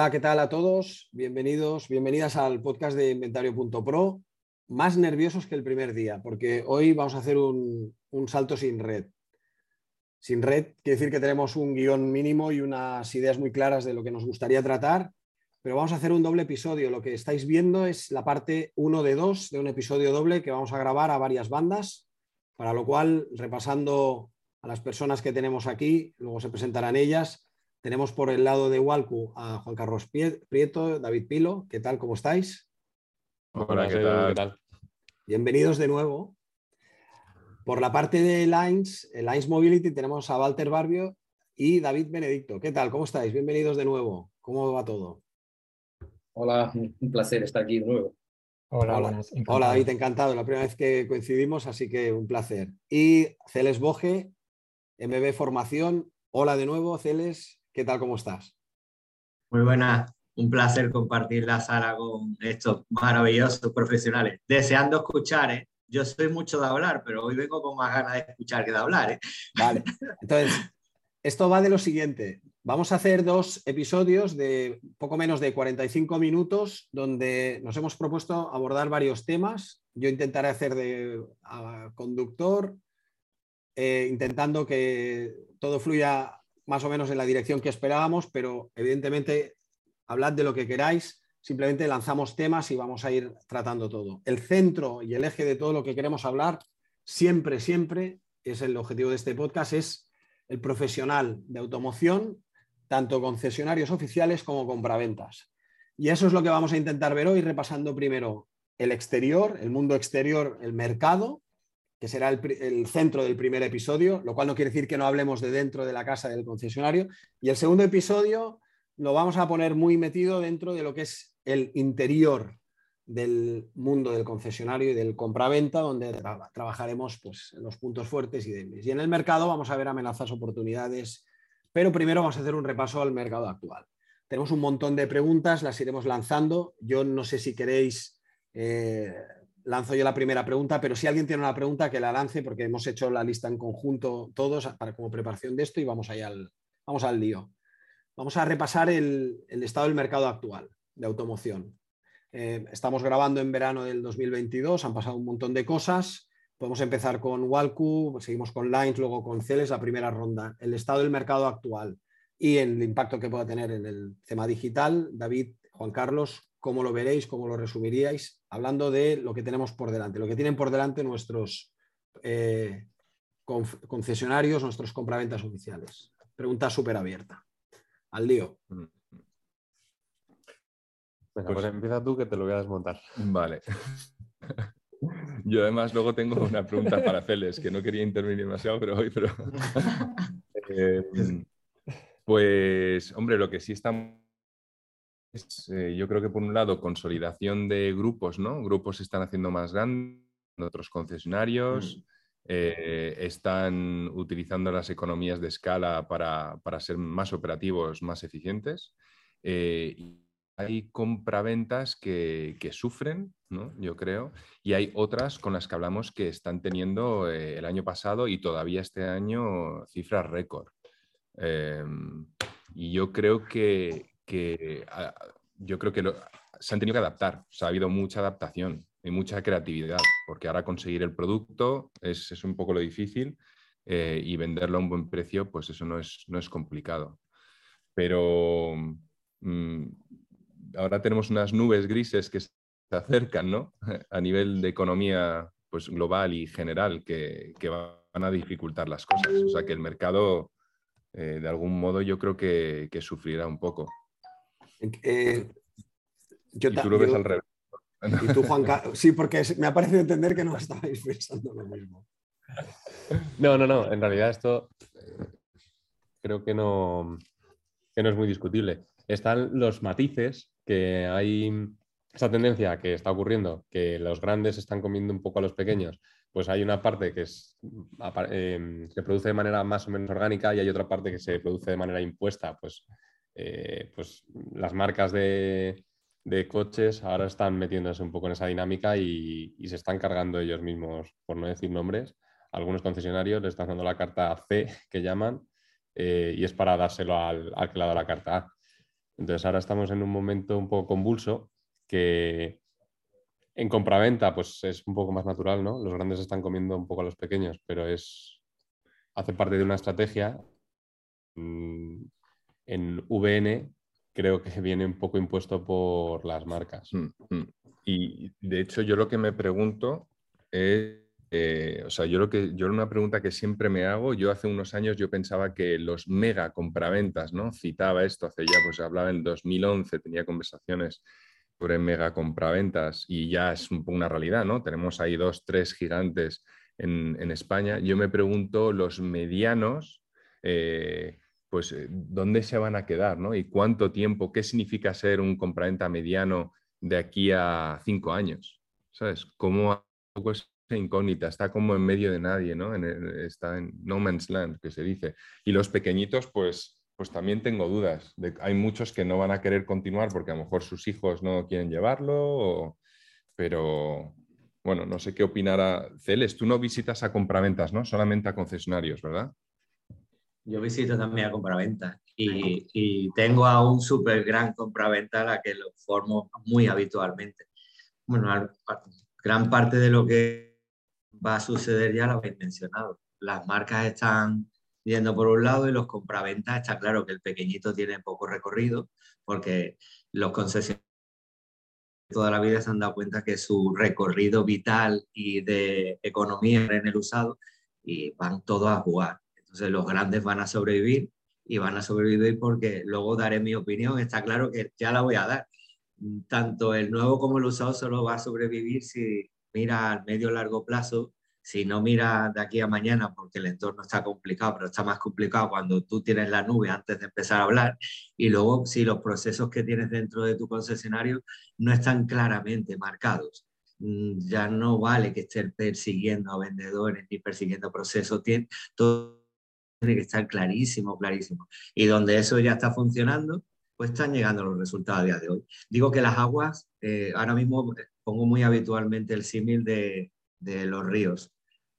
Hola, ¿qué tal a todos? Bienvenidos, bienvenidas al podcast de Inventario.pro. Más nerviosos que el primer día, porque hoy vamos a hacer un, salto sin red. Sin red quiere decir que tenemos un guion mínimo y unas ideas muy claras de lo que nos gustaría tratar, pero vamos a hacer un doble episodio. Lo que estáis viendo es la parte 1 de 2 de un episodio doble que vamos a grabar a varias bandas, para lo cual, repasando a las personas que tenemos aquí, luego se presentarán ellas tenemos por el lado de Walcu a Juan Carlos Prieto, David Pilo. ¿Qué tal? ¿Cómo estáis? Hola, ¿qué tal? Bienvenidos de nuevo. Por la parte de Lines, Lines Mobility, tenemos a Walter Barbio y David Benedicto. ¿Qué tal? ¿Cómo estáis? Bienvenidos de nuevo. ¿Cómo va todo? Hola, un placer estar aquí de nuevo. Hola, hola, hola David, encantado. La primera vez que coincidimos, así que un placer. Y Celes Boge, MB Formación. Hola de nuevo, Celes. ¿Qué tal? ¿Cómo estás? Muy buena. Un placer compartir la sala con estos maravillosos profesionales. Deseando escuchar, ¿eh? Yo soy mucho de hablar, pero hoy vengo con más ganas de escuchar que de hablar, ¿eh? Vale. Entonces, esto va de lo siguiente. Vamos a hacer dos episodios de poco menos de 45 minutos donde nos hemos propuesto abordar varios temas. Yo intentaré hacer de conductor, eh, intentando que todo fluya más o menos en la dirección que esperábamos, pero evidentemente hablad de lo que queráis, simplemente lanzamos temas y vamos a ir tratando todo. El centro y el eje de todo lo que queremos hablar, siempre, siempre, es el objetivo de este podcast, es el profesional de automoción, tanto concesionarios oficiales como compraventas. Y eso es lo que vamos a intentar ver hoy, repasando primero el exterior, el mundo exterior, el mercado, que será el, centro del primer episodio, lo cual no quiere decir que no hablemos de dentro de la casa del concesionario. Y el segundo episodio lo vamos a poner muy metido dentro de lo que es el interior del mundo del concesionario y del compraventa, donde trabajaremos pues, en los puntos fuertes y débiles. Y en el mercado vamos a ver amenazas, oportunidades, pero primero vamos a hacer un repaso al mercado actual. Tenemos un montón de preguntas, las iremos lanzando. Yo no sé si queréis eh, lanzo yo la primera pregunta, pero si alguien tiene una pregunta, que la lance, porque hemos hecho la lista en conjunto todos para, como preparación de esto y vamos, allá al, vamos al lío. Vamos a repasar el, estado del mercado actual de automoción. Eh, estamos grabando en verano del 2022, han pasado un montón de cosas. Podemos empezar con Walcu, seguimos con Lines, luego con Celes, la primera ronda. El estado del mercado actual y el impacto que pueda tener en el tema digital. David, Juan Carlos, ¿cómo lo veréis? ¿Cómo lo resumiríais? hablando de lo que tenemos por delante, lo que tienen por delante nuestros eh, concesionarios, nuestros compraventas oficiales. Pregunta súper abierta. Al lío. Venga, pues, empieza tú que te lo voy a desmontar. Vale. Yo además luego tengo una pregunta para Celes, que no quería intervenir demasiado, pero hoy, pero... Eh, pues, hombre, lo que sí eh, yo creo que por un lado, consolidación de grupos, ¿no? Grupos se están haciendo más grandes, otros concesionarios, mm. eh, están utilizando las economías de escala para, ser más operativos, más eficientes. Eh, hay compraventas que, que sufren, ¿no? yo creo, y hay otras con las que hablamos que están teniendo el año pasado y todavía este año cifras récord. Em, y yo creo que, que yo creo que se han tenido que adaptar, o ha habido mucha adaptación y mucha creatividad, porque ahora conseguir el producto es, un poco lo difícil eh, y venderlo a un buen precio, pues eso no es, no es complicado. Pero mm, ahora tenemos unas nubes grises que se acercan, ¿no? A nivel de economía pues, global y general que, van a dificultar las cosas. O sea que el mercado, eh, de algún modo, yo creo que sufrirá un poco. Eh, yo, y tú lo ves al revés. Y tú, Juan Carlos. Sí, porque me ha parecido entender que no estabais pensando lo mismo. No, no, no. En realidad esto eh, creo que no, que no es muy discutible. Están los matices que hay esa tendencia que está ocurriendo, que los grandes están comiendo un poco a los pequeños, pues hay una parte que es, eh, se produce de manera más o menos orgánica y hay otra parte que se produce de manera impuesta. Pues, eh, pues las marcas de, de, coches ahora están metiéndose un poco en esa dinámica y, y, se están cargando ellos mismos, por no decir nombres. Algunos concesionarios le están dando la carta C, que llaman, eh, y es para dárselo al, al que le ha la carta A. Entonces ahora estamos en un momento un poco convulso que en compraventa pues es un poco más natural, ¿no? Los grandes están comiendo un poco a los pequeños, pero es hace parte de una estrategia. Mm, en VN creo que viene un poco impuesto por las marcas. Mm, mm. Y de hecho yo lo que me pregunto es eh, o sea, yo lo que yo una pregunta que siempre me hago, yo hace unos años yo pensaba que los mega compraventas, ¿no? Citaba esto hace ya, pues hablaba en 2011, tenía conversaciones sobre mega compraventas y ya es un, una realidad, ¿no? Tenemos ahí dos, tres gigantes en, en España. Yo me pregunto, los medianos, eh, pues, eh, ¿dónde se van a quedar, ¿no? Y cuánto tiempo, qué significa ser un compraventa mediano de aquí a cinco años, ¿sabes? ¿Cómo es incógnita, está como en medio de nadie, ¿no? está en no man's land, que se dice. Y los pequeñitos, pues, pues también tengo dudas. De, hay muchos que no van a querer continuar porque a lo mejor sus hijos no quieren llevarlo, pero bueno, no sé qué opinará Celes. Tú no visitas a compraventas, ¿no? Solamente a concesionarios, ¿verdad? Yo visito también a compraventas y, y tengo a un súper gran compraventa a la que lo formo muy habitualmente. Bueno, gran parte de lo que va a suceder ya lo habéis mencionado. Las marcas están yendo por un lado y los compraventas está claro que el pequeñito tiene poco recorrido porque los concesionarios toda la vida se han dado cuenta que su recorrido vital y de economía en el usado y van todos a jugar. Entonces los grandes van a sobrevivir y van a sobrevivir porque luego daré mi opinión. Está claro que ya la voy a dar. Tanto el nuevo como el usado solo va a sobrevivir si mira al medio largo plazo, si no mira de aquí a mañana porque el entorno está complicado, pero está más complicado cuando tú tienes la nube antes de empezar a hablar, y luego si los procesos que tienes dentro de tu concesionario no están claramente marcados. Mm, ya no vale que estés persiguiendo a vendedores ni persiguiendo procesos, todo tiene que estar clarísimo, clarísimo. Y donde eso ya está funcionando, pues están llegando los resultados a día de hoy. Digo que las aguas, eh, ahora mismo pongo muy habitualmente el símil de, de, los ríos.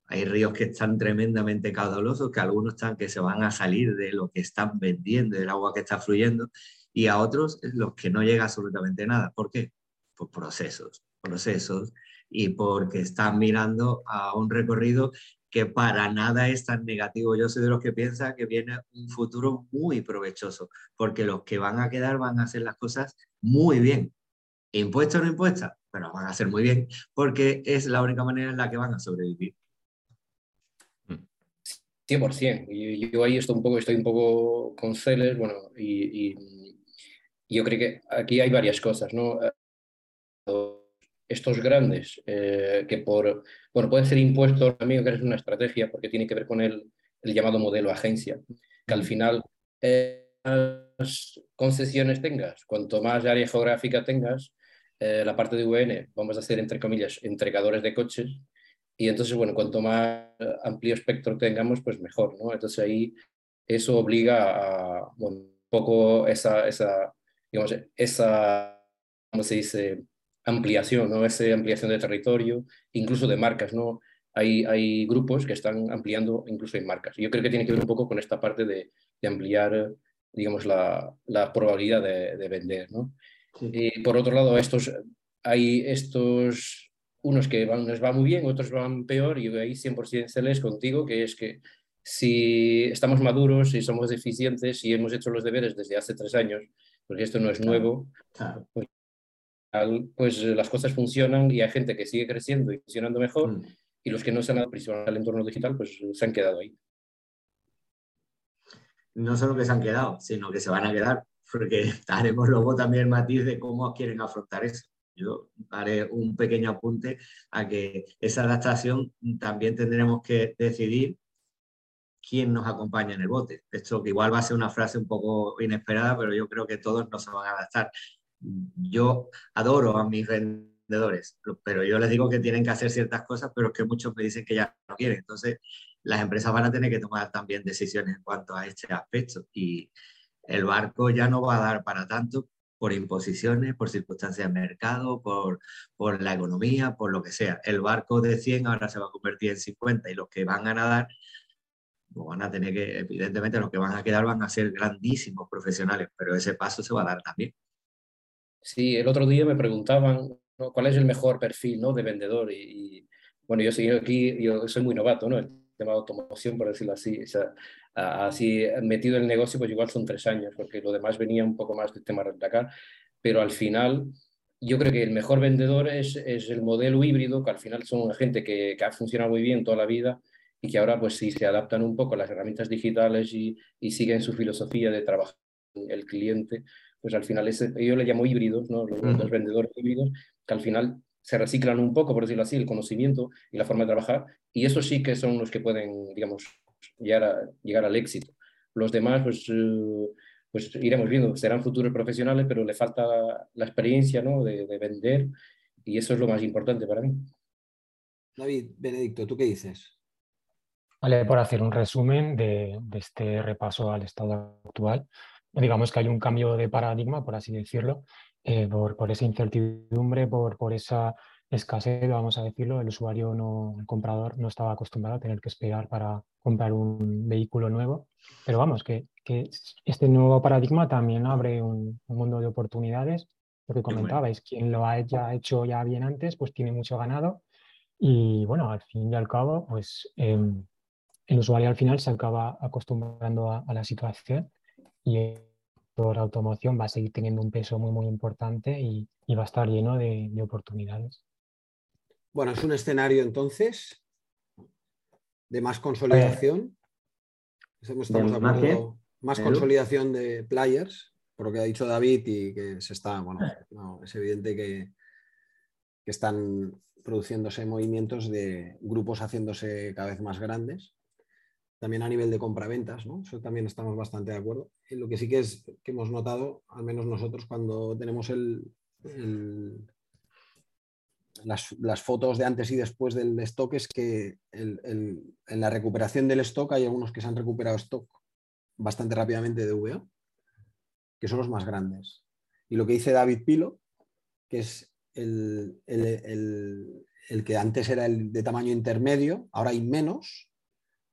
Hay ríos que están tremendamente caudalosos, que algunos están que se van a salir de lo que están vendiendo, del agua que está fluyendo, y a otros los que no llega absolutamente nada. ¿Por qué? Por procesos, procesos, y porque están mirando a un recorrido que para nada es tan negativo. Yo soy de los que piensa que viene un futuro muy provechoso, porque los que van a quedar van a hacer las cosas muy bien. Impuestos o no impuestas, pero van a hacer muy bien, porque es la única manera en la que van a sobrevivir. 100%. Y yo ahí estoy un poco, estoy un poco con Celes, bueno, y, y, yo creo que aquí hay varias cosas, ¿no? estos grandes, eh, que por, bueno, pueden ser impuestos, también que es una estrategia, porque tiene que ver con el, el llamado modelo agencia, que al final eh, más concesiones tengas, cuanto más área geográfica tengas, eh, la parte de VN, vamos a hacer entre comillas, entregadores de coches, y entonces, bueno, cuanto más amplio espectro tengamos, pues mejor, ¿no? Entonces ahí eso obliga a, bueno, un poco esa, esa digamos, esa, ¿cómo se dice? Ampliación, ¿no? Esa ampliación de territorio, incluso de marcas, ¿no? Hay, hay grupos que están ampliando incluso en marcas. Yo creo que tiene que ver un poco con esta parte de, de ampliar, digamos, la, la probabilidad de, de, vender, ¿no? Sí. Y por otro lado, estos, hay estos, unos que van, les va muy bien, otros van peor, y ahí 100% se les contigo, que es que si estamos maduros, si somos eficientes, y hemos hecho los deberes desde hace tres años, porque esto no es nuevo, claro. pues pues las cosas funcionan y hay gente que sigue creciendo y funcionando mejor mm. y los que no se han aprisionado al entorno digital pues se han quedado ahí. No solo que se han quedado, sino que se van a quedar, porque haremos luego también el matiz de cómo quieren afrontar eso. Yo haré un pequeño apunte a que esa adaptación también tendremos que decidir quién nos acompaña en el bote. Esto que igual va a ser una frase un poco inesperada, pero yo creo que todos nos van a adaptar yo adoro a mis vendedores, pero yo les digo que tienen que hacer ciertas cosas, pero es que muchos me dicen que ya no quieren. Entonces, las empresas van a tener que tomar también decisiones en cuanto a este aspecto. Y el barco ya no va a dar para tanto por imposiciones, por circunstancias de mercado, por, la economía, por lo que sea. El barco de 100 ahora se va a convertir en 50 y los que van a nadar pues van a tener que, evidentemente los que van a quedar van a ser grandísimos profesionales, pero ese paso se va a dar también. Sí, el otro día me preguntaban cuál es el mejor perfil ¿no? de vendedor y, bueno, yo soy aquí, yo soy muy novato, ¿no? El tema de automoción, por decirlo así, así metido en el negocio, pues igual son tres años, porque lo demás venía un poco más del tema de acá, pero al final yo creo que el mejor vendedor es, es el modelo híbrido, que al final son gente que, que, ha funcionado muy bien toda la vida y que ahora pues si se adaptan un poco a las herramientas digitales y, y siguen su filosofía de trabajar el cliente, pues al final ese, yo le llamo híbridos, ¿no? los, los vendedores híbridos, que al final se reciclan un poco, por decirlo así, el conocimiento y la forma de trabajar, y eso sí que son los que pueden, digamos, llegar, a, llegar al éxito. Los demás, pues, eh, pues iremos viendo, serán futuros profesionales, pero le falta la experiencia ¿no? de, de, vender y eso es lo más importante para mí. David, Benedicto, ¿tú qué dices? Vale, por hacer un resumen de, de este repaso al estado actual, digamos que hay un cambio de paradigma, por así decirlo, eh, por, por, esa incertidumbre, por, por esa escasez, vamos a decirlo, el usuario no, el comprador no estaba acostumbrado a tener que esperar para comprar un vehículo nuevo. Pero vamos, que, que este nuevo paradigma también abre un, un, mundo de oportunidades. Lo que comentabais, quien lo ha ya hecho ya bien antes, pues tiene mucho ganado. Y bueno, al fin y al cabo, pues eh, el usuario al final se acaba acostumbrando a, a la situación y por automoción va a seguir teniendo un peso muy, muy importante y, y va a estar lleno de, de oportunidades. Bueno, es un escenario entonces de más consolidación. Estamos de hablando más consolidación de players, por lo que ha dicho David y que se está, bueno, no, es evidente que, que, están produciéndose movimientos de grupos haciéndose cada vez más grandes. También a nivel de compraventas, ¿no? Eso también estamos bastante de acuerdo. Y lo que sí que es que hemos notado, al menos nosotros, cuando tenemos el, las, las, fotos de antes y después del stock es que en la recuperación del stock hay algunos que se han recuperado stock bastante rápidamente de VA, que son los más grandes. Y lo que dice David Pilo, que es el, el que antes era el de tamaño intermedio, ahora hay menos,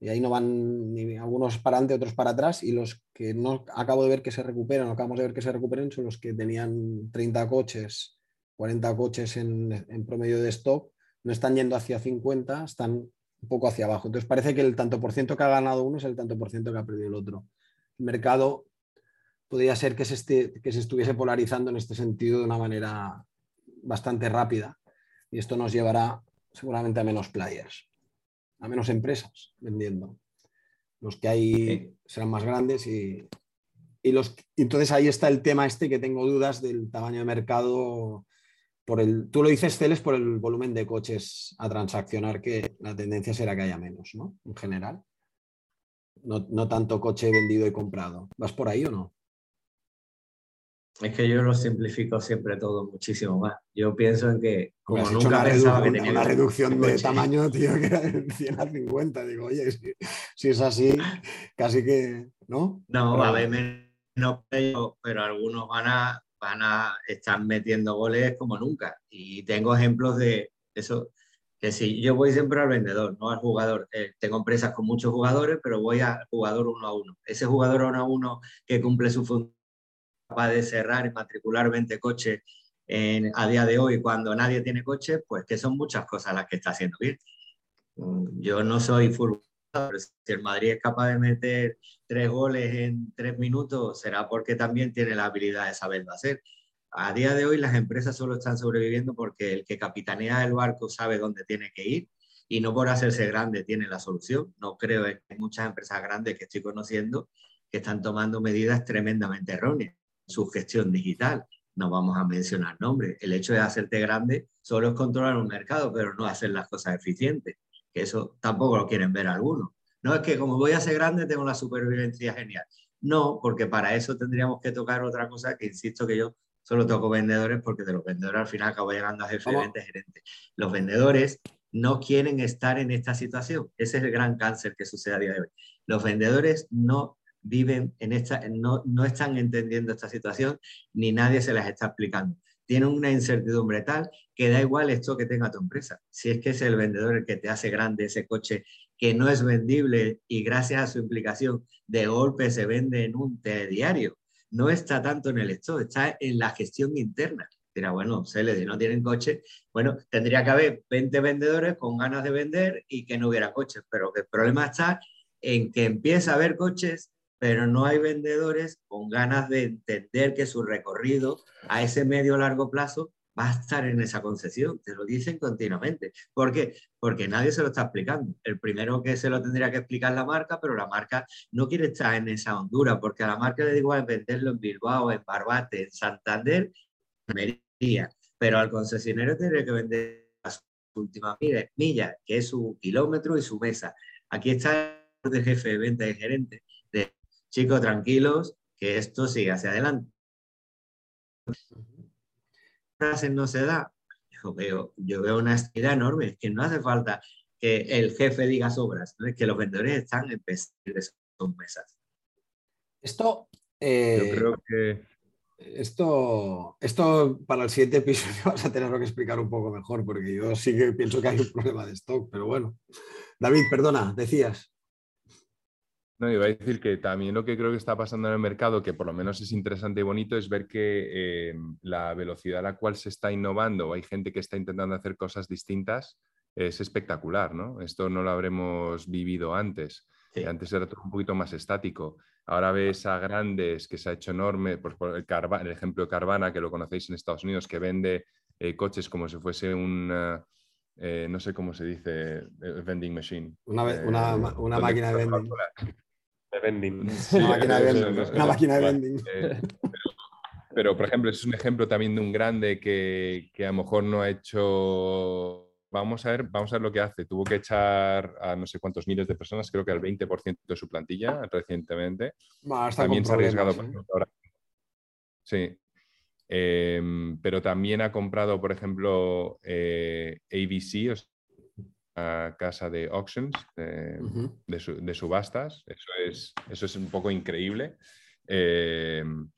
y ahí no van ni algunos para adelante, otros para atrás, y los que no acabo de ver que se recuperan, acabamos de ver que se recuperen, son los que tenían 30 coches 40 coches en, en, promedio de stock, no están yendo hacia 50, están un poco hacia abajo. Entonces parece que el tanto por ciento que ha ganado uno es el tanto por ciento que ha perdido el otro. El mercado podría ser que se, esté, que se estuviese polarizando en este sentido de una manera bastante rápida y esto nos llevará seguramente a menos players, a menos empresas vendiendo. Los que hay serán más grandes y, y los, entonces ahí está el tema este que tengo dudas del tamaño de mercado por el, tú lo dices, Celes, por el volumen de coches a transaccionar, que la tendencia será que haya menos, ¿no? En general. No, no, tanto coche vendido y comprado. ¿Vas por ahí o no? Es que yo lo simplifico siempre todo muchísimo más. Yo pienso en que, como nunca pensaba que tenía una reducción de tamaño, tío, que era de 100 a 50. Digo, oye, si, si es así, casi que, ¿no? No, va a haber menos, pero, pero algunos van a, van a estar metiendo goles como nunca. Y tengo ejemplos de eso, que si yo voy siempre al vendedor, no al jugador. Eh, tengo empresas con muchos jugadores, pero voy al jugador uno a uno. Ese jugador uno a uno que cumple su función capaz de cerrar y matricular 20 coches a día de hoy cuando nadie tiene coche, pues que son muchas cosas las que está haciendo bien. Mm, yo no soy fútbol pero si el Madrid es capaz de meter tres goles en tres minutos, será porque también tiene la habilidad de saberlo hacer. A día de hoy las empresas solo están sobreviviendo porque el que capitanea el barco sabe dónde tiene que ir y no por hacerse grande tiene la solución. No creo en muchas empresas grandes que estoy conociendo que están tomando medidas tremendamente erróneas. Su gestión digital, no vamos a mencionar nombres. El hecho de hacerte grande solo es controlar un mercado, pero no hacer las cosas eficientes que eso tampoco lo quieren ver algunos. No es que como voy a ser grande tengo la supervivencia genial. No, porque para eso tendríamos que tocar otra cosa que insisto que yo solo toco vendedores porque de los vendedores al final acabo llegando a jefe de venta gerente. Los vendedores no quieren estar en esta situación. Ese es el gran cáncer que sucede a día de hoy. Los vendedores no viven en esta, no, no están entendiendo esta situación ni nadie se las está explicando. Tienen una incertidumbre tal que da igual esto que tenga tu empresa. Si es que es el vendedor el que te hace grande ese coche que no es vendible y gracias a su implicación de golpe se vende en un diario. No está tanto en el stock, está en la gestión interna. Dirá, bueno, se le no tienen coche. Bueno, tendría que haber 20 vendedores con ganas de vender y que no hubiera coches, pero el problema está en que empieza a haber coches, pero no hay vendedores con ganas de entender que su recorrido a ese medio largo plazo va a estar en esa concesión, te lo dicen continuamente. ¿Por qué? Porque nadie se lo está explicando. El primero que se lo tendría que explicar la marca, pero la marca no quiere estar en esa hondura, porque a la marca le digo es venderlo en Bilbao, en Barbate, en Santander, en Merida, pero al concesionario tendría que vender las últimas millas, que es su kilómetro y su mesa. Aquí está el jefe de venta y gerente chicos tranquilos, que esto sigue hacia adelante no se da, yo veo, yo veo una actividad enorme, es que no hace falta que el jefe diga sobras, es que los vendedores están en de sus mesas. Esto, eh, yo creo que esto, esto para el siguiente episodio vas a tener que explicar un poco mejor, porque yo sí que pienso que hay un problema de stock, pero bueno. David, perdona, decías. No, iba a decir que también lo que creo que está pasando en el mercado, que por lo menos es interesante y bonito, es ver que eh, la velocidad a la cual se está innovando, hay gente que está intentando hacer cosas distintas, es espectacular, ¿no? Esto no lo habremos vivido antes. Antes era todo un poquito más estático. Ahora ves a grandes que se ha hecho enorme, pues por el, el ejemplo de Carvana, que lo conocéis en Estados Unidos, que vende eh, coches como si fuese un, eh, no sé cómo se dice, vending machine. Una, una máquina de vending de vending. una máquina de vending. una máquina de vending. pero, por ejemplo, es un ejemplo también de un grande que, que, a lo mejor no ha hecho. Vamos a ver, vamos a ver lo que hace. Tuvo que echar a no sé cuántos miles de personas, creo que al 20% de su plantilla recientemente. también se ha arriesgado. ¿eh? Sí. Em, pero también ha comprado, por ejemplo, eh, ABC, casa de auctions, de, subastas. Eso es, eso es un poco increíble. Em,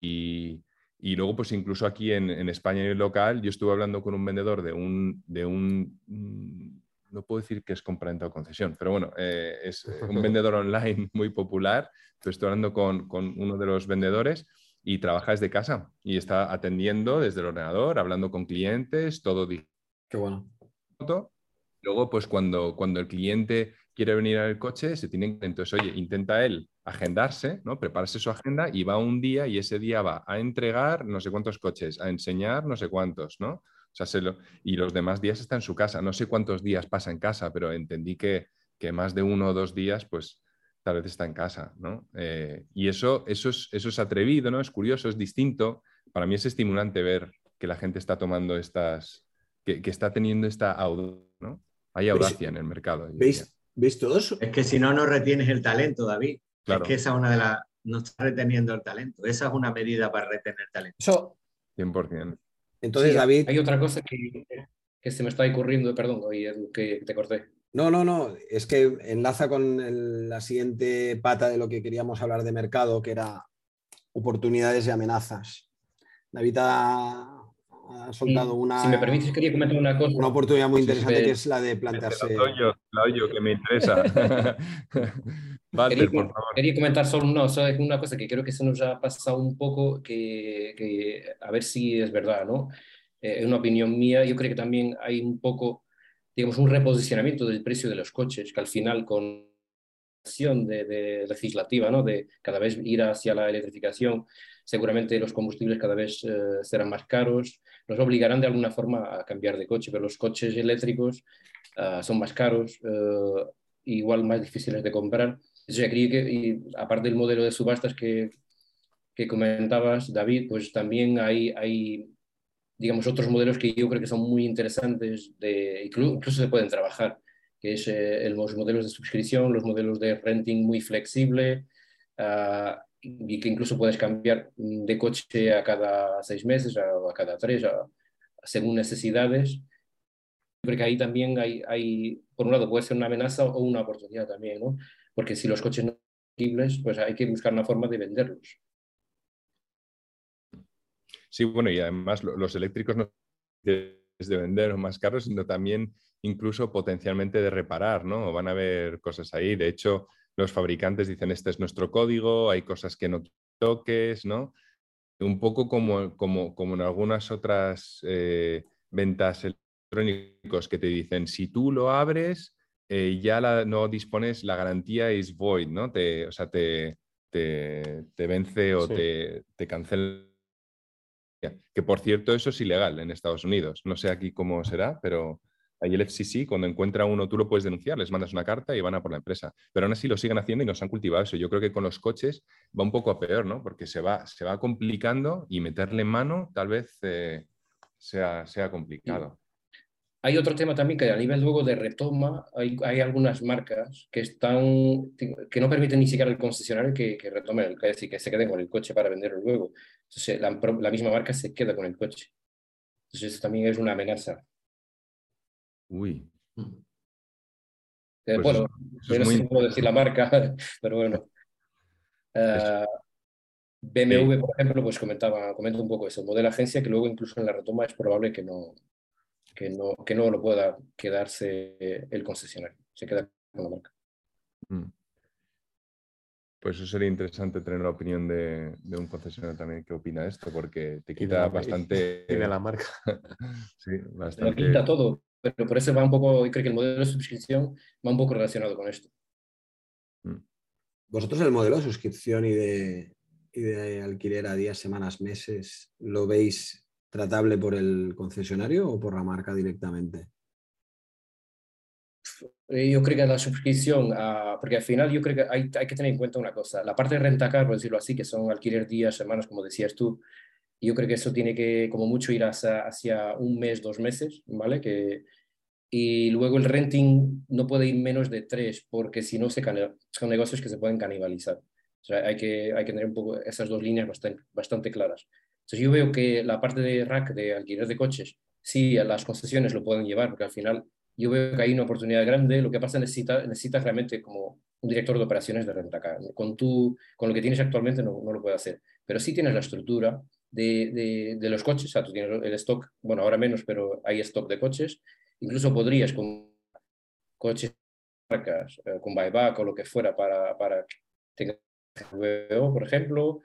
y, luego, pues incluso aquí en, España y el local, yo estuve hablando con un vendedor de un, de un no puedo decir que es compraventa o concesión, pero bueno, eh, es un vendedor online muy popular. estoy hablando con, con, uno de los vendedores y trabaja desde casa y está atendiendo desde el ordenador, hablando con clientes, todo. Qué bueno. Luego, pues cuando, cuando el cliente quiere venir al coche, se tiene entonces, oye, intenta él agendarse, ¿no? Prepararse su agenda y va un día y ese día va a entregar no sé cuántos coches, a enseñar no sé cuántos, ¿no? O sea, y los demás días está en su casa. No sé cuántos días pasa en casa, pero entendí que, que más de uno o dos días, pues tal vez está en casa, ¿no? Eh, y eso, eso, es, eso es atrevido, ¿no? Es curioso, es distinto. Para mí es estimulante ver que la gente está tomando estas, que, que está teniendo esta audacia, ¿no? Hay audacia en el mercado. ¿Veis, ¿Veis todo eso? Es que si no, no retienes el talento, David. Es que esa es una de las... No está reteniendo el talento. Esa es una medida para retener talento. Eso... 100%. Entonces, David... Hay otra cosa que, que, se me está ocurriendo, perdón, que te corté. No, no, no. Es que enlaza con la siguiente pata de lo que queríamos hablar de mercado, que era oportunidades y amenazas. David ha, ha soltado una. Si me permites, quería comentar una cosa. Una oportunidad muy interesante que es la de plantearse. La yo, que me interesa. quería, por favor. quería, comentar solo una, una cosa que creo que se nos ha pasado un poco, que, que a ver si es verdad, ¿no? Eh, es una opinión mía, yo creo que también hay un poco, digamos, un reposicionamiento del precio de los coches, que al final con de, de, legislativa, ¿no? de cada vez ir hacia la electrificación, seguramente los combustibles cada vez eh, serán más caros, nos obligarán de alguna forma a cambiar de coche, pero los coches eléctricos uh, son más caros, uh, igual más difíciles de comprar. Yo creo que, aparte del modelo de subastas que, que comentabas, David, pues también hay, hay, digamos, otros modelos que yo creo que son muy interesantes, de, incluso se pueden trabajar que es eh, los modelos de suscripción, los modelos de renting muy flexible, uh, y que incluso puedes cambiar de coche a cada seis meses o a cada tres, según necesidades. Creo que ahí también hay, por un lado, puede ser una amenaza o una oportunidad también, ¿no? Porque si los coches no son accesibles, pues hay que buscar una forma de venderlos. Sí, bueno, y además los eléctricos no de vender más caros, sino también incluso potencialmente de reparar, ¿no? Van a haber cosas ahí. De hecho, los fabricantes dicen, este es nuestro código, hay cosas que no toques, ¿no? Un poco como, como, como en algunas otras eh, ventas electrónicas que te dicen, si tú lo abres, eh, ya no dispones, la garantía es void, ¿no? Te, o sea, te, te, vence o te, te cancela. Que por cierto, eso es ilegal en Estados Unidos. No sé aquí cómo será, pero Ahí el FCC, cuando encuentra uno, tú lo puedes denunciar, les mandas una carta y van a por la empresa. Pero aún así lo siguen haciendo y nos han cultivado eso. Yo creo que con los coches va un poco a peor, ¿no? Porque se va, se va complicando y meterle mano tal vez eh, sea, sea complicado. Hay otro tema también que a nivel luego de retoma, hay, hay, algunas marcas que están que no permiten ni siquiera al concesionario que, que retome, el, decir, que se queden con el coche para venderlo luego. Entonces la, la misma marca se queda con el coche. Entonces eso también es una amenaza. Uy. Eh, pues bueno, no sé puedo decir la marca, pero bueno. Uh, BMW, por ejemplo, pues comentaba, comenta un poco eso, el modelo agencia que luego incluso en la retoma es probable que no, que no, que no lo pueda quedarse el concesionario, se queda con la marca. Mm. Pues eso sería interesante tener la opinión de, de, un concesionario también que opina esto, porque te quita bastante. Tiene la marca. sí, bastante. Te quita todo pero por eso va un poco, creo que el modelo de suscripción va un poco relacionado con esto. Mm. ¿Vosotros el modelo de suscripción y de, y de alquiler a días, semanas, meses, lo veis tratable por el concesionario o por la marca directamente? Eh, yo creo que la suscripción, ah, porque al final yo creo que hay, hay, que tener en cuenta una cosa, la parte de rentacar, por decirlo así, que son alquiler días, semanas, como decías tú, yo creo que eso tiene que, como mucho, ir hacia, hacia un mes, dos meses, ¿vale? Que, y luego el renting no puede ir menos de tres, porque si no se son negocios que se pueden canibalizar. O sea, hay que, hay que tener un poco esas dos líneas bastante, bastante claras. Entonces yo veo que la parte de rack, de alquiler de coches, sí, las concesiones lo pueden llevar, porque al final yo veo que hay una oportunidad grande. Lo que pasa necesita, necesitas realmente como un director de operaciones de rentacar. Con, tu, con lo que tienes actualmente no, no lo puede hacer. Pero sí tienes la estructura, de, de, los coches, o sea, tú tienes el stock, bueno, ahora menos, pero hay stock de coches, incluso podrías con coches, marcas, eh, con buyback o lo que fuera para, para que tengas por ejemplo,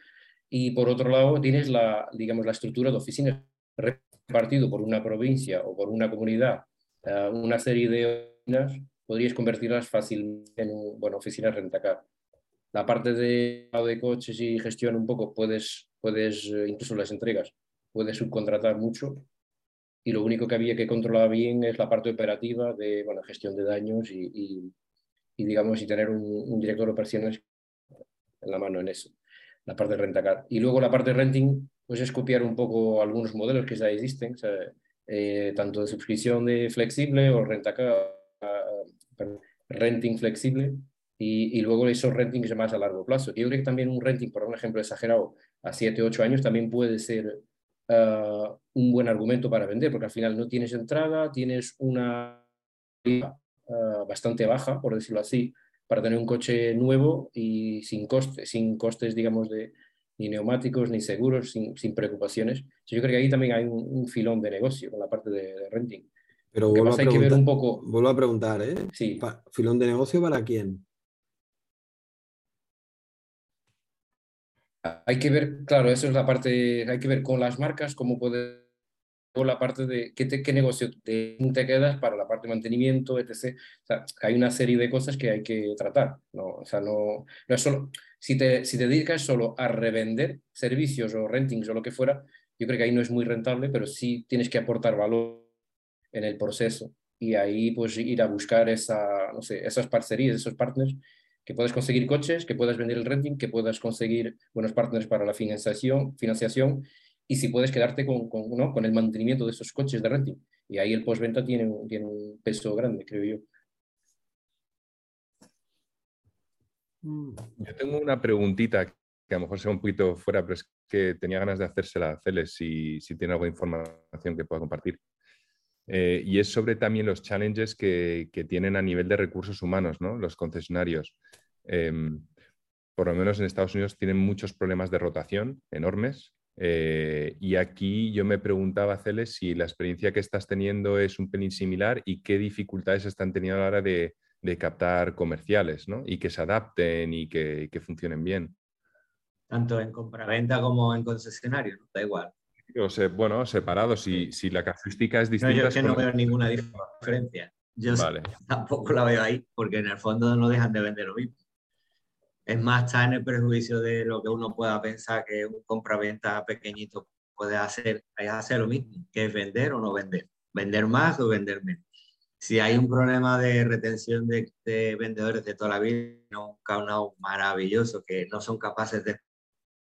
y por otro lado tienes la, digamos, la estructura de oficinas repartido por una provincia o por una comunidad, eh, una serie de oficinas, podrías convertirlas fácilmente en bueno, oficinas rentacar. La parte de, de coches y gestión un poco puedes puedes, eh, incluso las entregas, puedes subcontratar mucho y lo único que había que controlar bien es la parte operativa de bueno, gestión de daños y, y, digamos, y tener un, director de operaciones en la mano en eso, la parte de rentacar. Y luego la parte de renting, pues es copiar un poco algunos modelos que ya existen, eh, tanto de suscripción de flexible o rentacar, renting flexible, y, y, luego esos rentings más a largo plazo. Yo creo que también un renting, por un ejemplo exagerado, a 7, 8 años también puede ser ah, un buen argumento para vender, porque al final no tienes entrada, tienes una uh, bastante baja, por decirlo así, para tener un coche nuevo y sin costes, sin costes, digamos, de ni neumáticos, ni seguros, sin, sin preocupaciones. Yo creo que ahí también hay un, filón de negocio con la parte de, renting. Pero vuelvo a, hay que ver un poco... vuelvo a preguntar, ¿eh? Sí. ¿Filón de negocio para quién? Hay que ver, claro, eso es la parte, hay que ver con las marcas cómo puede o la parte de qué, qué negocio te, te, quedas para la parte de mantenimiento, etc. O sea, hay una serie de cosas que hay que tratar. O sea, no, no es solo, si te, si te dedicas solo a revender servicios o rentings o lo que fuera, yo creo que ahí no es muy rentable, pero sí tienes que aportar valor en el proceso y ahí pues ir a buscar esa, no sé, esas parcerías, esos partners que puedas conseguir coches, que puedas vender el renting, que puedas conseguir buenos partners para la financiación, financiación y si puedes quedarte con, con, ¿no? con el mantenimiento de esos coches de renting. Y ahí el postventa tiene, tiene un peso grande, creo yo. Yo tengo una preguntita que a lo mejor sea un poquito fuera, pero es que tenía ganas de hacérsela a Celes si, si tiene alguna información que pueda compartir. Eh, y es sobre también los challenges que, tienen a nivel de recursos humanos, ¿no? los concesionarios. Em, por lo menos en Estados Unidos tienen muchos problemas de rotación enormes. Eh, y aquí yo me preguntaba, Celes, si la experiencia que estás teniendo es un pelín similar y qué dificultades están teniendo a la hora de, captar comerciales ¿no? y que se adapten y que, funcionen bien. Tanto en compraventa como en concesionario, da igual. O sea, bueno, separados, si, si, la casuística es distinta. No, yo es que no veo ninguna diferencia. Yo vale. tampoco la veo ahí, porque en el fondo no dejan de vender lo mismo. Es más, está en el prejuicio de lo que uno pueda pensar que un compraventa pequeñito puede hacer, es hacer lo mismo, que es vender o no vender. Vender más o vender menos. Si hay un problema de retención de, de vendedores de toda la vida, un caunao maravilloso que no son capaces de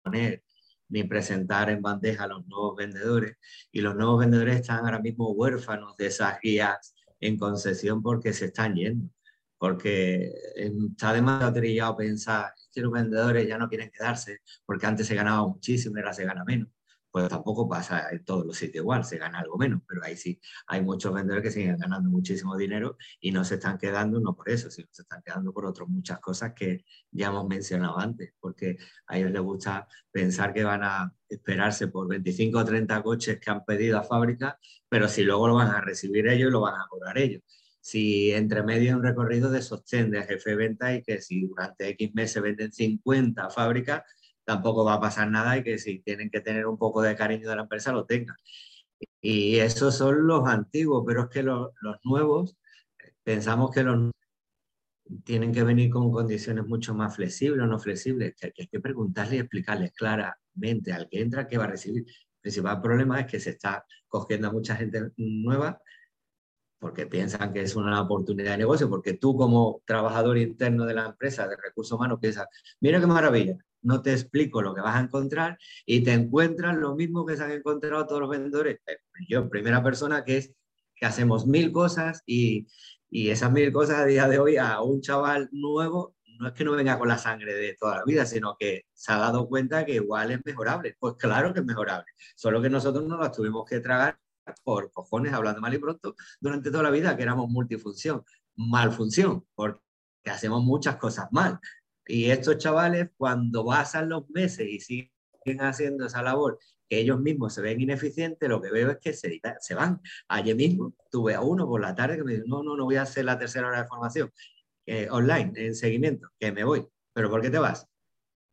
poner ni presentar en bandeja a los nuevos vendedores. Y los nuevos vendedores están ahora mismo huérfanos de esas guías en concesión porque se están yendo. Porque está demasiado trillado pensar que los vendedores ya no quieren quedarse porque antes se ganaba muchísimo y ahora se gana menos pues tampoco pasa en todos los sitios igual, se gana algo menos, pero ahí sí hay muchos vendedores que siguen ganando muchísimo dinero y no se están quedando, no por eso, sino se están quedando por otras muchas cosas que ya hemos mencionado antes, porque a ellos les gusta pensar que van a esperarse por 25 o 30 coches que han pedido a fábrica, pero si luego lo van a recibir ellos, lo van a cobrar ellos. Si entre medio un recorrido de sostén de jefe de venta y que si durante X meses venden 50 fábricas, tampoco va a pasar nada y que si tienen que tener un poco de cariño de la empresa lo tengan. Y esos son los antiguos, pero es que los, los nuevos, pensamos que los tienen que venir con condiciones mucho más flexibles o no flexibles, que hay que preguntarle y explicarles claramente al que entra qué va a recibir. El principal problema es que se está cogiendo a mucha gente nueva porque piensan que es una oportunidad de negocio, porque tú como trabajador interno de la empresa de recursos humanos piensas, mira qué maravilla, no te explico lo que vas a encontrar y te encuentras lo mismo que se han encontrado todos los vendedores. Eh, yo, primera persona, que es que hacemos mil cosas y, y esas mil cosas a día de hoy a un chaval nuevo no es que no venga con la sangre de toda la vida, sino que se ha dado cuenta que igual es mejorable. Pues claro que es mejorable, solo que nosotros no las tuvimos que tragar por cojones, hablando mal y pronto, durante toda la vida, que éramos multifunción, malfunción, porque hacemos muchas cosas mal. Y estos chavales, cuando pasan los meses y siguen haciendo esa labor, que ellos mismos se ven ineficientes, lo que veo es que se, van. Ayer mismo tuve a uno por la tarde que me dijo, no, no, no voy a hacer la tercera hora de formación eh, online, en seguimiento, que me voy. ¿Pero por qué te vas?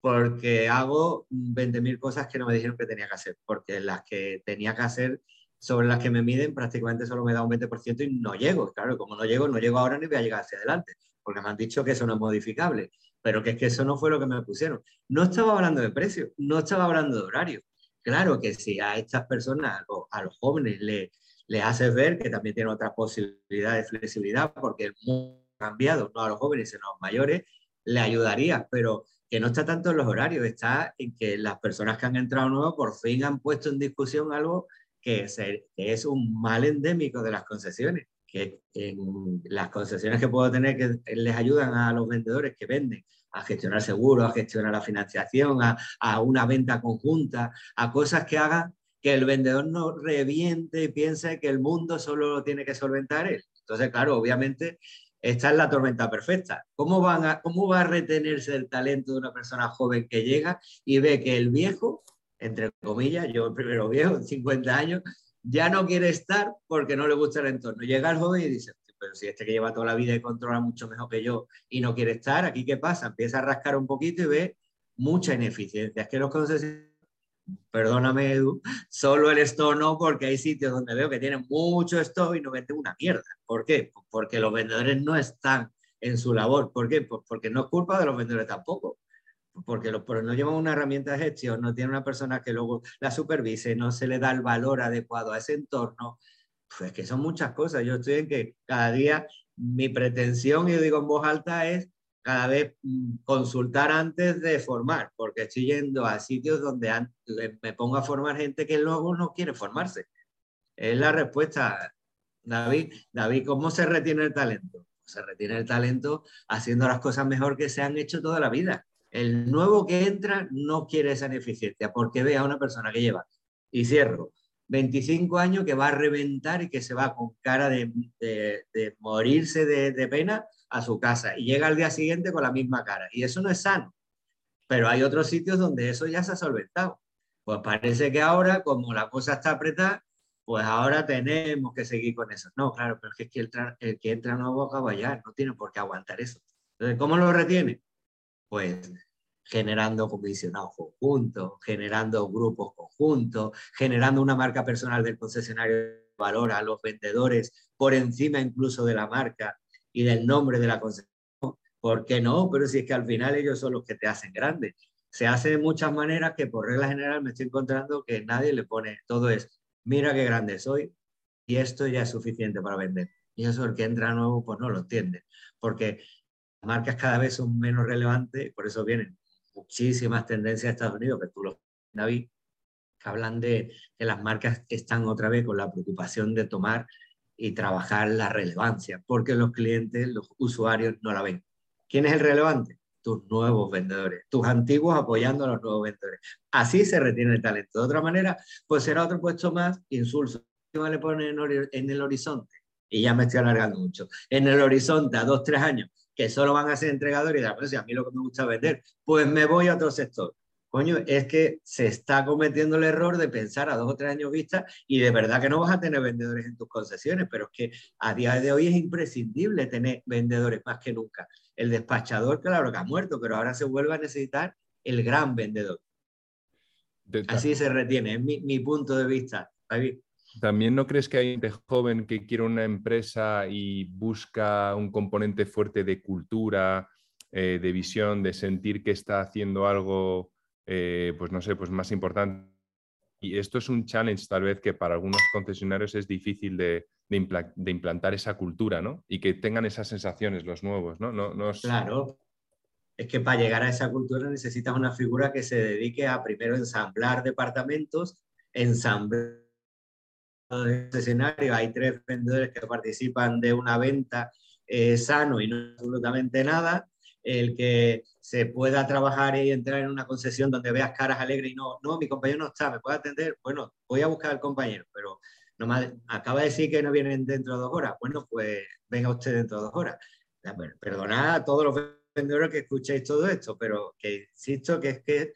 Porque hago 20.000 cosas que no me dijeron que tenía que hacer, porque las que tenía que hacer sobre las que me miden prácticamente solo me da un 20% y no llego. Claro, como no llego, no llego ahora ni voy a llegar hacia adelante, porque me han dicho que eso no es modificable pero que es que eso no fue lo que me pusieron. No estaba hablando de precio, no estaba hablando de horario. Claro que si a estas personas, a los jóvenes, le, le haces ver que también tienen otras posibilidades de flexibilidad, porque el mundo ha cambiado, no a los jóvenes, sino a los mayores, le ayudaría, pero que no está tanto en los horarios, está en que las personas que han entrado nuevos por fin han puesto en discusión algo que es un mal endémico de las concesiones, que en las concesiones que puedo tener que les ayudan a los vendedores que venden a gestionar seguros, a gestionar la financiación, a, a, una venta conjunta, a cosas que hagan que el vendedor no reviente y piense que el mundo solo lo tiene que solventar él. Entonces, claro, obviamente, esta es la tormenta perfecta. ¿Cómo, van a, ¿Cómo va a retenerse el talento de una persona joven que llega y ve que el viejo, entre comillas, yo el primero viejo, 50 años, ya no quiere estar porque no le gusta el entorno. Llega el joven y dice, pero si este que lleva toda la vida y controla mucho mejor que yo y no quiere estar, ¿aquí qué pasa? Empieza a rascar un poquito y ve mucha ineficiencia. Es que los concesionarios, perdóname Edu, solo el stock no, porque hay sitios donde veo que tienen mucho stock y no venden una mierda. ¿Por qué? Porque los vendedores no están en su labor. ¿Por qué? porque no es culpa de los vendedores tampoco porque los, no llevan una herramienta de gestión, no tienen una persona que luego la supervise, no se le da el valor adecuado a ese entorno. Pues que son muchas cosas. Yo estoy en que cada día mi pretensión, y digo en voz alta, es cada vez mm, consultar antes de formar, porque estoy yendo a sitios donde me pongo a formar gente que luego no quiere formarse. Es la respuesta, David. David, ¿cómo se retiene el talento? Se retiene el talento haciendo las cosas mejor que se han hecho toda la vida El nuevo que entra no quiere esa ineficiencia porque ve a una persona que lleva, y cierro, 25 años que va a reventar y que se va con cara de, morirse de, de, pena a su casa y llega al día siguiente con la misma cara. Y eso no es sano. Pero hay otros sitios donde eso ya se ha solventado. Pues parece que ahora, como la cosa está apretada, pues ahora tenemos que seguir con eso. No, claro, pero es que el, que entra nuevo acaba ya, no tiene por qué aguantar eso. Entonces, ¿cómo lo retiene? Pues generando comisionados conjuntos, generando grupos conjuntos, generando una marca personal del concesionario que valora a los vendedores por encima incluso de la marca y del nombre de la concesión. ¿Por qué no? Pero si es que al final ellos son los que te hacen grande. Se hace de muchas maneras que por regla general me estoy encontrando que nadie le pone todo es, mira qué grande soy y esto ya es suficiente para vender. Y eso el que entra nuevo pues no lo entiende, porque las marcas cada vez son menos relevantes, por eso vienen muchísimas tendencias de Estados Unidos, que tú lo David, que hablan de que las marcas están otra vez con la preocupación de tomar y trabajar la relevancia, porque los clientes, los usuarios no la ven. ¿Quién es el relevante? Tus nuevos vendedores, tus antiguos apoyando a los nuevos vendedores. Así se retiene el talento. De otra manera, pues será otro puesto más insulso. le pone en el horizonte? Y ya me estoy alargando mucho. En el horizonte, a dos, tres años, que solo van a ser entregadores y de pues, a mí lo que me gusta vender, pues me voy a otro sector. Coño, es que se está cometiendo el error de pensar a dos o tres años vista y de verdad que no vas a tener vendedores en tus concesiones, pero es que a día de hoy es imprescindible tener vendedores más que nunca. El despachador, claro que ha muerto, pero ahora se vuelve a necesitar el gran vendedor. Así se retiene, es mi, mi punto de vista. ¿También no crees que hay gente joven que quiere una empresa y busca un componente fuerte de cultura, eh, de visión, de sentir que está haciendo algo, eh, pues no sé, pues más importante? Y esto es un challenge tal vez que para algunos concesionarios es difícil de, implantar esa cultura, ¿no? Y que tengan esas sensaciones los nuevos, ¿no? no, no Claro. Es que para llegar a esa cultura necesitas una figura que se dedique a primero ensamblar departamentos, ensamblar escenario hay tres vendedores que participan de una venta eh, sano y no absolutamente nada, el que se pueda trabajar y entrar en una concesión donde veas caras alegres y no, no, mi compañero no está, ¿me puede atender? Bueno, voy a buscar al compañero, pero nomás, acaba de decir que no vienen dentro de dos horas. Bueno, pues venga usted dentro de dos horas. Perdonad a todos los vendedores que escuchéis todo esto, pero que insisto que es que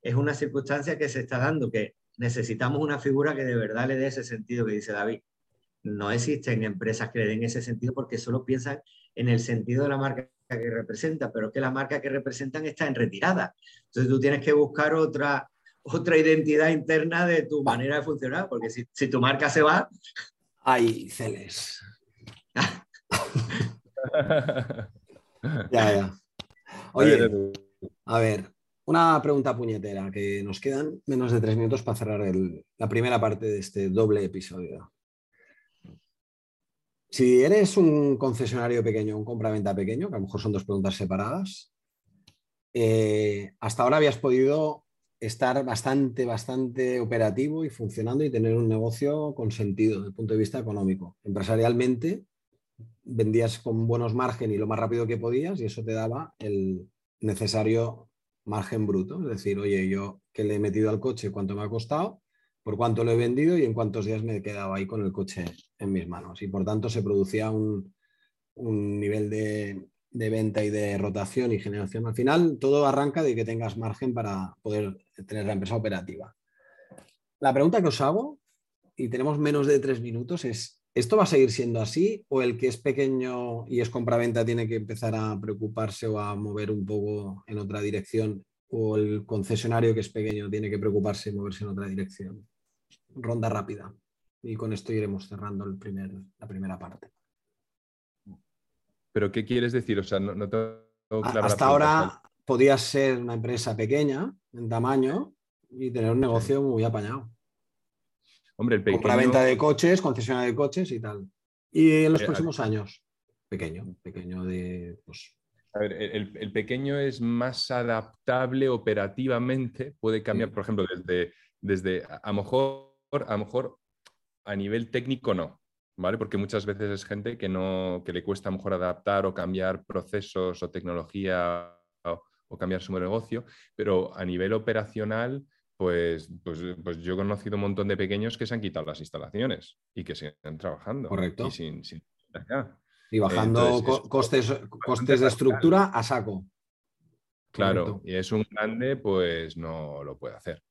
es una circunstancia que se está dando, que necesitamos una figura que de verdad le dé ese sentido que dice David. No existen empresas que le den ese sentido porque solo piensan en el sentido de la marca que representa, pero que la marca que representan está en retirada. Entonces tú tienes que buscar otra, otra identidad interna de tu manera de funcionar, porque si, si tu marca se va... Ay, Celes. ya, ya. Oye, a ver, una pregunta puñetera, que nos quedan menos de tres minutos para cerrar la primera parte de este doble episodio. Si eres un concesionario pequeño, un compraventa pequeño, que a lo mejor son dos preguntas separadas, eh, hasta ahora habías podido estar bastante, bastante operativo y funcionando y tener un negocio con sentido desde el punto de vista económico. Empresarialmente vendías con buenos márgenes y lo más rápido que podías y eso te daba el necesario margen bruto, es decir, oye, yo que le he metido al coche, cuánto me ha costado, por cuánto lo he vendido y en cuántos días me he quedado ahí con el coche en mis manos. Y por tanto se producía un, nivel de, venta y de rotación y generación. Al final todo arranca de que tengas margen para poder tener la empresa operativa. La pregunta que os hago, y tenemos menos de tres minutos, es, ¿esto va a seguir siendo así o el que es pequeño y es compraventa tiene que empezar a preocuparse o a mover un poco en otra dirección o el concesionario que es pequeño tiene que preocuparse y moverse en otra dirección? Ronda rápida. Y con esto iremos cerrando el primer, la primera parte. ¿Pero qué quieres decir? O sea, no, Hasta ahora podías ser una empresa pequeña en tamaño y tener un negocio muy apañado. Hombre, el pequeño... venta de coches, concesionaria de coches y tal. Y en los eh, próximos años, pequeño, pequeño de... Pues... A ver, el, pequeño es más adaptable operativamente, puede cambiar, por ejemplo, desde, desde a, lo mejor, a lo mejor a nivel técnico no, ¿vale? Porque muchas veces es gente que no, que le cuesta a lo mejor adaptar o cambiar procesos o tecnología o cambiar su negocio, pero a nivel operacional, pues, pues, pues, yo he conocido un montón de pequeños que se han quitado las instalaciones y que siguen trabajando. Correcto. Y, sin, sin... y bajando costes, costes de estructura a saco. Claro, y es un grande, pues no lo puede hacer.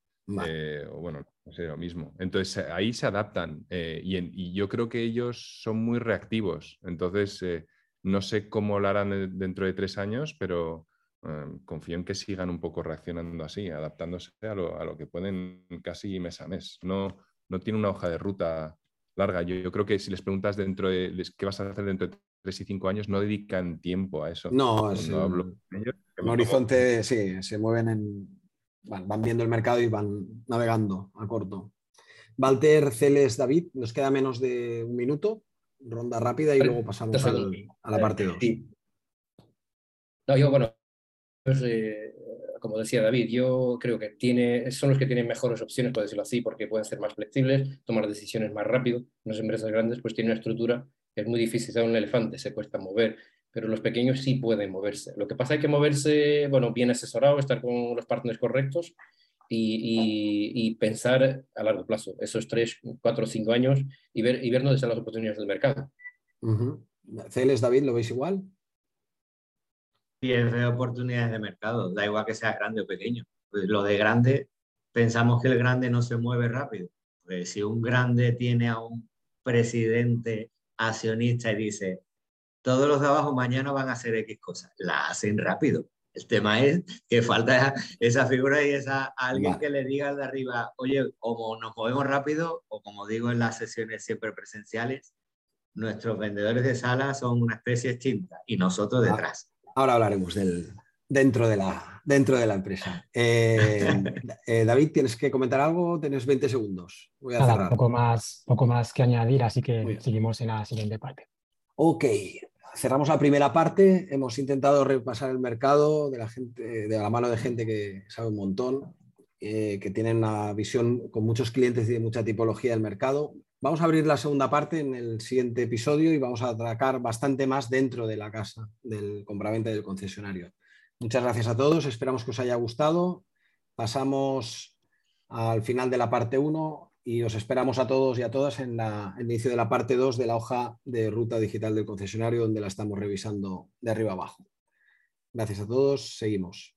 Eh, o bueno, no sé, lo mismo. Entonces ahí se adaptan eh, y, yo creo que ellos son muy reactivos. Entonces eh, no sé cómo lo harán dentro de tres años, pero confío en que sigan un poco reaccionando así, adaptándose a lo, que pueden casi mes a mes. No, no tiene una hoja de ruta larga. Yo, creo que si les preguntas dentro de qué vas a hacer dentro de tres y cinco años, no dedican tiempo a eso. No, es un horizonte, sí, se mueven en, van, viendo el mercado y van navegando a corto. Walter, Celes, David, nos queda menos de un minuto, ronda rápida y luego pasamos a la parte 2. No, yo, bueno, eh, como decía David, yo creo que tiene, son los que tienen mejores opciones, por decirlo así, porque pueden ser más flexibles, tomar decisiones más rápido. Las empresas grandes pues tienen una estructura que es muy difícil, ser un elefante, se cuesta mover pero los pequeños sí pueden moverse. Lo que pasa es que moverse, bueno, bien asesorado, estar con los partners correctos y, pensar a largo plazo, esos tres, cuatro, cinco años y ver, y ver dónde están las oportunidades del mercado. Celes, David, ¿lo veis igual? Sí, es de oportunidades de mercado, da igual que sea grande o pequeño. Pues lo de grande, pensamos que el grande no se mueve rápido. Pues si un grande tiene a un presidente accionista y dice, todos los de abajo mañana van a hacer X cosas. La hacen rápido. El tema es que falta esa figura y esa alguien que le diga de arriba, oye, como nos movemos rápido, o como digo en las sesiones siempre presenciales, nuestros vendedores de sala son una especie extinta y nosotros detrás. Ahora hablaremos del, dentro, de la, dentro de la empresa. Eh, eh, David, ¿tienes que comentar algo? Tienes 20 segundos. Voy a cerrar. Poco más, poco más que añadir, así que seguimos en la siguiente parte. Ok, cerramos la primera parte. Hemos intentado repasar el mercado de la, gente, de la mano de gente que sabe un montón, eh, que tiene una visión con muchos clientes y de mucha tipología del mercado. Vamos a abrir la segunda parte en el siguiente episodio y vamos a atracar bastante más dentro de la casa del compraventa del concesionario. Muchas gracias a todos, esperamos que os haya gustado. Pasamos al final de la parte 1 y os esperamos a todos y a todas en, el inicio de la parte 2 de la hoja de ruta digital del concesionario, donde la estamos revisando de arriba abajo. Gracias a todos, seguimos.